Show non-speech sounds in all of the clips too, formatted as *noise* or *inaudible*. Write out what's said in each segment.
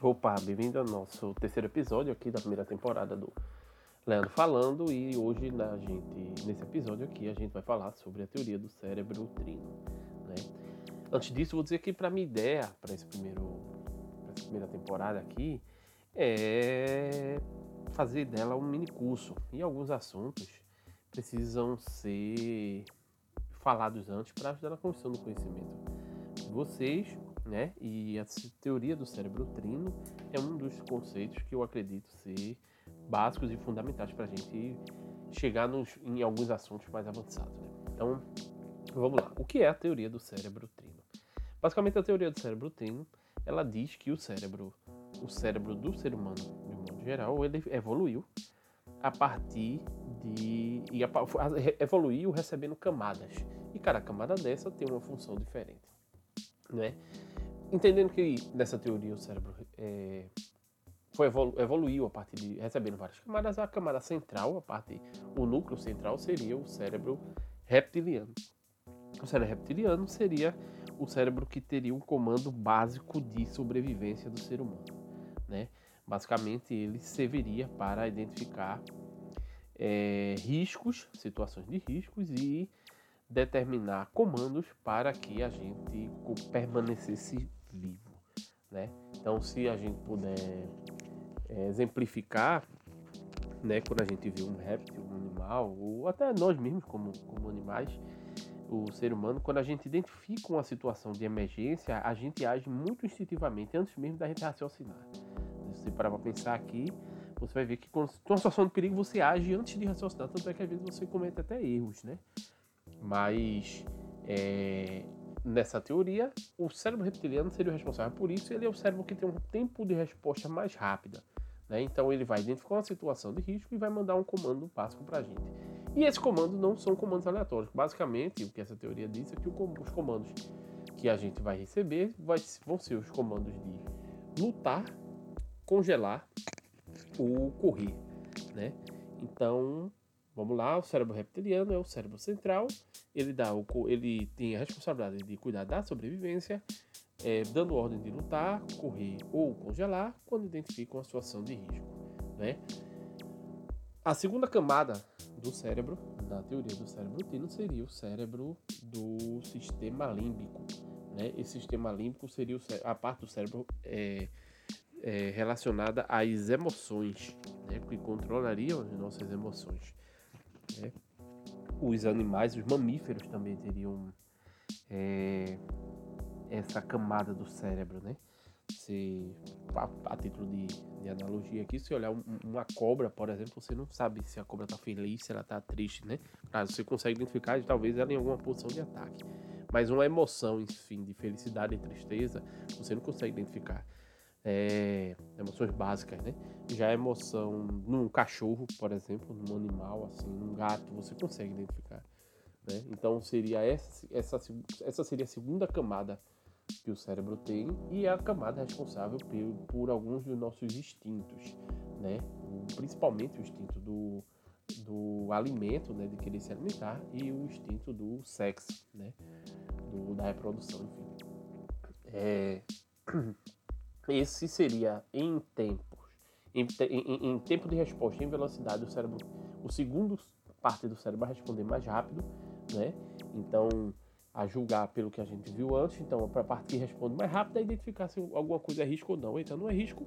Opa, bem-vindo ao nosso terceiro episódio aqui da primeira temporada do Leandro Falando e hoje na gente, nesse episódio aqui a gente vai falar sobre a teoria do cérebro trino. Né? Antes disso, vou dizer que para minha ideia para esse primeiro, pra essa primeira temporada aqui é fazer dela um mini curso e alguns assuntos precisam ser falados antes para ajudar na construção do conhecimento de vocês né? E a teoria do cérebro trino é um dos conceitos que eu acredito ser básicos e fundamentais para a gente chegar nos, em alguns assuntos mais avançados. Né? Então, vamos lá. O que é a teoria do cérebro trino? Basicamente, a teoria do cérebro trino ela diz que o cérebro, o cérebro do ser humano, de um modo geral, ele evoluiu a partir de e a, evoluiu recebendo camadas. E cada camada dessa tem uma função diferente, né? Entendendo que nessa teoria o cérebro é, foi evolu evoluiu a partir de recebendo várias camadas, a camada central, a parte, o núcleo central seria o cérebro reptiliano. O cérebro reptiliano seria o cérebro que teria um comando básico de sobrevivência do ser humano, né? Basicamente, ele serviria para identificar é, riscos, situações de riscos e determinar comandos para que a gente permanecesse vivo. Né? Então, se a gente puder é, exemplificar, né, quando a gente vê um réptil, um animal, ou até nós mesmos como, como animais, o ser humano, quando a gente identifica uma situação de emergência, a gente age muito instintivamente, antes mesmo da gente raciocinar. Se você parar para pensar aqui, você vai ver que quando uma situação de perigo, você age antes de raciocinar, tanto é que às vezes você comete até erros, né? Mas é, nessa teoria, o cérebro reptiliano seria o responsável por isso. Ele é o cérebro que tem um tempo de resposta mais rápida. Né? Então ele vai identificar uma situação de risco e vai mandar um comando básico para a gente. E esses comandos não são comandos aleatórios. Basicamente, o que essa teoria diz é que os comandos que a gente vai receber vão ser os comandos de lutar, congelar ou correr. Né? Então, Vamos lá, o cérebro reptiliano é o cérebro central. Ele dá o, ele tem a responsabilidade de cuidar da sobrevivência, é, dando ordem de lutar, correr ou congelar quando identifica uma situação de risco. Né? A segunda camada do cérebro, da teoria do cérebro tino, seria o cérebro do sistema límbico. Né? Esse sistema límbico seria a parte do cérebro é, é, relacionada às emoções, né? que controlaria as nossas emoções. Né? Os animais, os mamíferos também teriam é, essa camada do cérebro, né? Se, a, a título de, de, analogia aqui, se olhar um, uma cobra, por exemplo, você não sabe se a cobra está feliz, se ela está triste, né? Claro, você consegue identificar, talvez ela em alguma posição de ataque. Mas uma emoção, enfim, de felicidade e tristeza, você não consegue identificar é, emoções básicas, né? Já a emoção num cachorro, por exemplo, num animal, assim, num gato, você consegue identificar. Né? Então seria essa, essa, essa seria a segunda camada que o cérebro tem e é a camada responsável por, por alguns dos nossos instintos, né? principalmente o instinto do, do alimento, né? de querer se alimentar e o instinto do sexo, né? do, da reprodução, enfim. É... *clears throat* Esse seria em tempos, em, em, em, tempo de resposta, em velocidade, o cérebro, o segundo parte do cérebro vai responder mais rápido, né? Então, a julgar pelo que a gente viu antes, então para a parte que responde mais rápido é identificar se alguma coisa é risco ou não. Então, não é risco,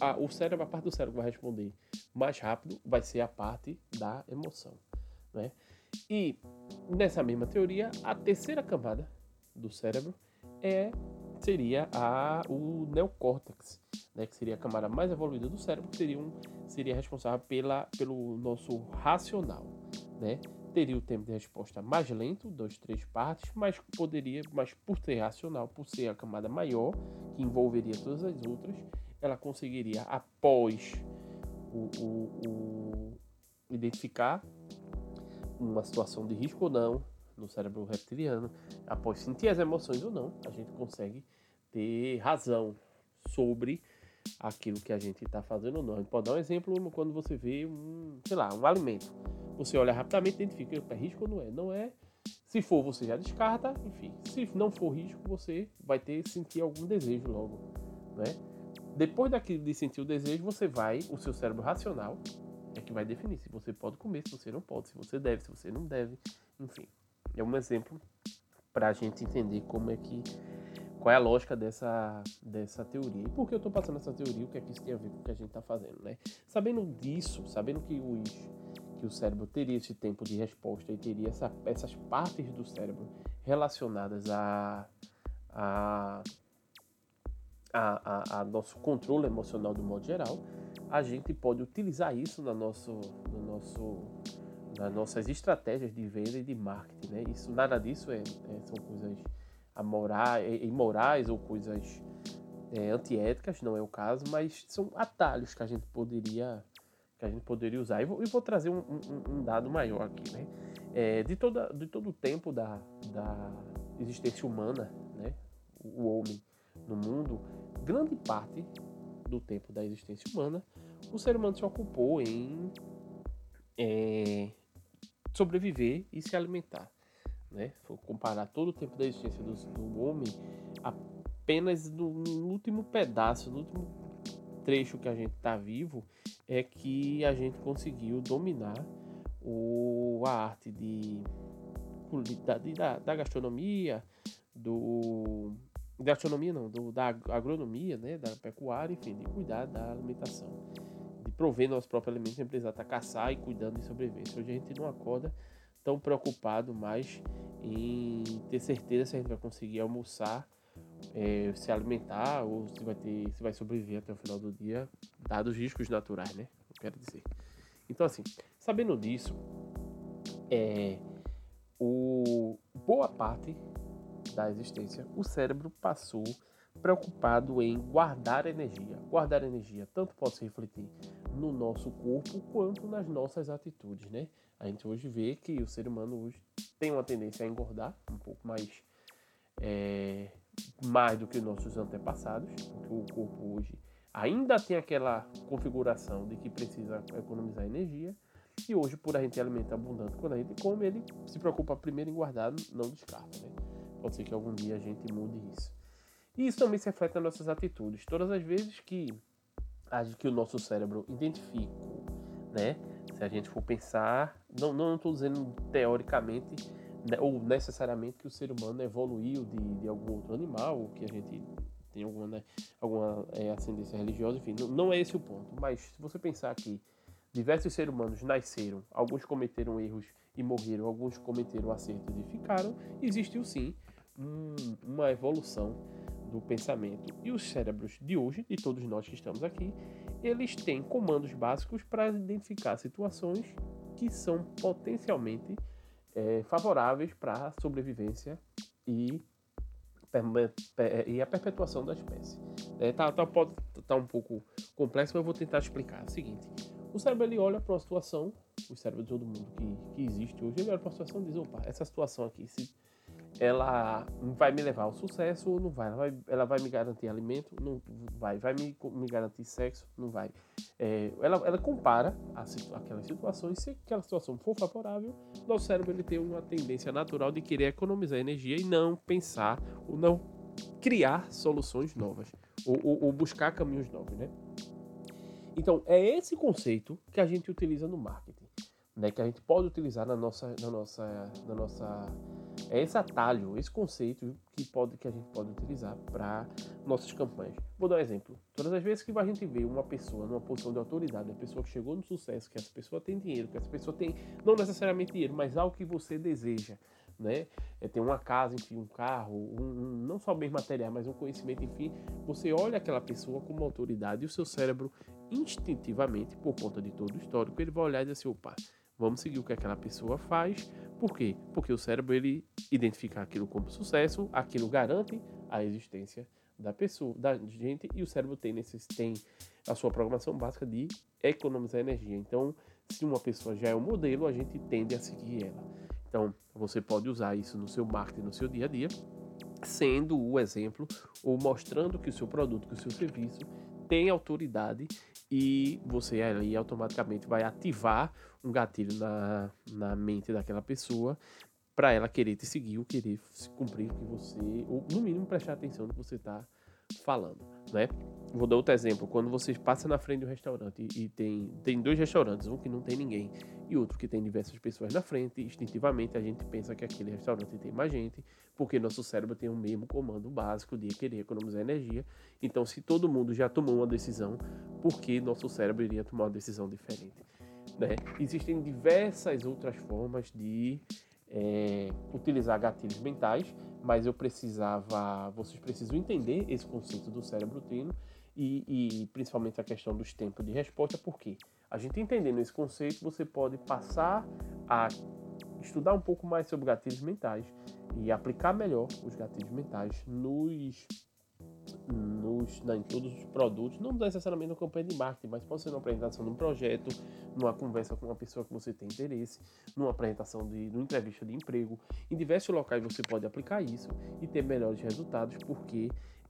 a, o cérebro, a parte do cérebro que vai responder mais rápido vai ser a parte da emoção, né? E nessa mesma teoria, a terceira camada do cérebro é seria a, o neocórtex, né, que seria a camada mais evoluída do cérebro, que seria, um, seria responsável pela, pelo nosso racional. Né? Teria o tempo de resposta mais lento, dois, três partes, mas poderia, mas por ser racional, por ser a camada maior, que envolveria todas as outras, ela conseguiria, após o, o, o identificar uma situação de risco ou não, no cérebro reptiliano, após sentir as emoções ou não, a gente consegue ter razão sobre aquilo que a gente está fazendo ou não. A gente pode dar um exemplo quando você vê um, sei lá, um alimento. Você olha rapidamente, identifica é risco ou não é. Não é. Se for, você já descarta. Enfim, se não for risco, você vai ter sentir algum desejo logo, né? depois daquilo de sentir o desejo, você vai, o seu cérebro racional é que vai definir se você pode comer, se você não pode, se você deve, se você não deve, enfim. É um exemplo para a gente entender como é que qual é a lógica dessa, dessa teoria. E por que eu estou passando essa teoria? O que é que isso tem a ver com o que a gente está fazendo, né? Sabendo disso, sabendo que, os, que o cérebro teria esse tempo de resposta e teria essa, essas partes do cérebro relacionadas a, a, a, a, nosso controle emocional do modo geral, a gente pode utilizar isso no nosso, no nosso, nas nossas estratégias de venda e de marketing. Né? Isso, nada disso é, é são coisas amorais, imorais ou coisas é, antiéticas, não é o caso, mas são atalhos que a gente poderia que a gente poderia usar. E vou, vou trazer um, um, um, dado maior aqui, né? É, de, toda, de todo o tempo da, da existência humana, né? O homem no mundo, grande parte do tempo da existência humana, o ser humano se ocupou em é, sobreviver e se alimentar né? For comparar todo o tempo da existência do, do homem, apenas no, no, último pedaço, no último trecho que a gente está vivo, é que a gente conseguiu dominar o, a arte de, de da, da gastronomia, do da gastronomia não, do, da agronomia, né, da pecuária, enfim, de cuidar da alimentação, prover nosso próprio alimento sem precisar estar caçar e cuidando de sobrevivência. Hoje a gente não acorda tão preocupado mais em ter certeza se a gente vai conseguir almoçar, é, se alimentar ou se vai ter, se vai sobreviver até o final do dia, dados riscos naturais, né? Eu quero dizer. Então assim, sabendo disso, é, o boa parte da existência, o cérebro passou preocupado em guardar energia. Guardar energia tanto pode se refletir no nosso corpo quanto nas nossas atitudes, né? A gente hoje vê que o ser humano hoje tem uma tendência a engordar um pouco mais, é, mais do que nossos antepassados, porque o corpo hoje ainda tem aquela configuração de que precisa economizar energia. E hoje, por a gente ter alimento abundante, quando a gente come, ele se preocupa primeiro em guardar, não descarta. Né? Pode ser que algum dia a gente mude isso. E isso também se reflete nas nossas atitudes. Todas as vezes que, que o nosso cérebro identifica né, se a gente for pensar, não não estou dizendo teoricamente né, ou necessariamente que o ser humano evoluiu de, de algum outro animal, ou que a gente tem alguma, né, alguma é, ascendência religiosa, enfim, não, não é esse o ponto. Mas se você pensar que diversos seres humanos nasceram, alguns cometeram erros e morreram, alguns cometeram acertos e ficaram, existiu sim um, uma evolução do pensamento. E os cérebros de hoje, de todos nós que estamos aqui, eles têm comandos básicos para identificar situações que são potencialmente é, favoráveis para a sobrevivência e, e a perpetuação da espécie. É, tá, tá, pode estar tá um pouco complexo, mas eu vou tentar explicar. É o seguinte: o cérebro ele olha para uma situação, o cérebro de todo mundo que, que existe hoje, ele olha para uma situação e diz: opa, essa situação aqui, se ela vai me levar ao sucesso ou não vai? Ela vai, ela vai me garantir alimento? Não vai. Vai me, me garantir sexo? Não vai. É, ela, ela compara as, aquelas situações. Se aquela situação for favorável, nosso cérebro ele tem uma tendência natural de querer economizar energia e não pensar ou não criar soluções novas ou, ou, ou buscar caminhos novos, né? Então, é esse conceito que a gente utiliza no marketing, né? Que a gente pode utilizar na nossa, na nossa, na nossa é esse atalho, esse conceito que, pode, que a gente pode utilizar para nossas campanhas. Vou dar um exemplo. Todas as vezes que a gente vê uma pessoa numa posição de autoridade, a pessoa que chegou no sucesso, que essa pessoa tem dinheiro, que essa pessoa tem, não necessariamente dinheiro, mas algo que você deseja, né? É ter uma casa, enfim, um carro, um, não só bem material, mas um conhecimento, enfim. Você olha aquela pessoa como autoridade e o seu cérebro, instintivamente, por conta de todo o histórico, ele vai olhar e dizer assim, opa, vamos seguir o que aquela pessoa faz, por quê? Porque o cérebro ele identifica aquilo como sucesso, aquilo garante a existência da pessoa, da gente, e o cérebro tem, nesse, tem a sua programação básica de economizar energia. Então, se uma pessoa já é um modelo, a gente tende a seguir ela. Então, você pode usar isso no seu marketing, no seu dia a dia, sendo o exemplo ou mostrando que o seu produto, que o seu serviço tem autoridade e você aí automaticamente vai ativar um gatilho na, na mente daquela pessoa para ela querer te seguir ou querer cumprir o que você, ou no mínimo prestar atenção no que você está falando, né? Vou dar outro exemplo. Quando você passa na frente de um restaurante e tem, tem dois restaurantes, um que não tem ninguém e outro que tem diversas pessoas na frente, instintivamente a gente pensa que aquele restaurante tem mais gente, porque nosso cérebro tem o mesmo comando básico de querer economizar energia. Então, se todo mundo já tomou uma decisão, por que nosso cérebro iria tomar uma decisão diferente? Né? Existem diversas outras formas de é, utilizar gatilhos mentais, mas eu precisava, vocês precisam entender esse conceito do cérebro trino e, e, principalmente a questão dos tempos de resposta, porque a gente entendendo esse conceito, você pode passar a estudar um pouco mais sobre gatilhos mentais e aplicar melhor os gatilhos mentais nos, nos na, em todos os produtos, não necessariamente no campanha de marketing, mas pode ser na apresentação de um projeto, numa conversa com uma pessoa que você tem interesse, numa apresentação de numa entrevista de emprego. Em diversos locais você pode aplicar isso e ter melhores resultados, porque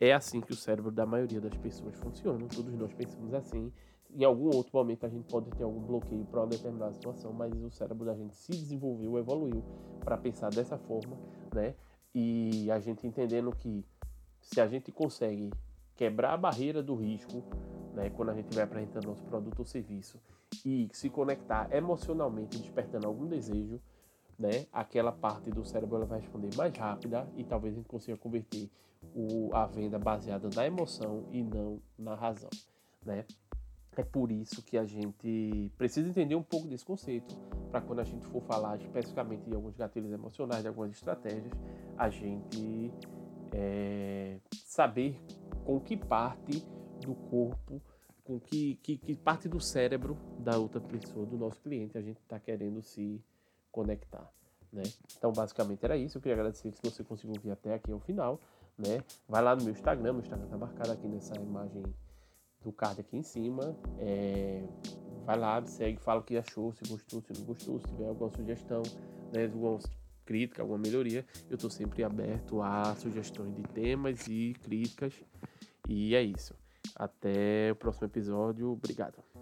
é assim que o cérebro da maioria das pessoas funciona. Todos nós pensamos assim. Em algum outro momento a gente pode ter algum bloqueio para uma determinada situação, mas o cérebro da gente se desenvolveu, evoluiu para pensar dessa forma, né? E a gente entendendo que se a gente consegue quebrar a barreira do risco, né, quando a gente vai apresentando nosso produto ou serviço e se conectar emocionalmente, despertando algum desejo, né, aquela parte do cérebro ela vai responder mais rápida e talvez a gente consiga converter o, a venda baseada na emoção e não na razão, né? É por isso que a gente precisa entender um pouco desse conceito para quando a gente for falar especificamente de alguns gatilhos emocionais, de algumas estratégias, a gente é, saber com que parte do corpo, com que, que, que parte do cérebro da outra pessoa, do nosso cliente, a gente está querendo se conectar. Né? Então, basicamente era isso. Eu queria agradecer se você conseguiu vir até aqui ao final. Né? Vai lá no meu Instagram, meu Instagram está marcado aqui nessa imagem do card aqui em cima. É... Vai lá, segue, fala o que achou, se gostou, se não gostou, se tiver alguma sugestão, né, alguma crítica, alguma melhoria, eu estou sempre aberto a sugestões de temas e críticas. E é isso. Até o próximo episódio. Obrigado.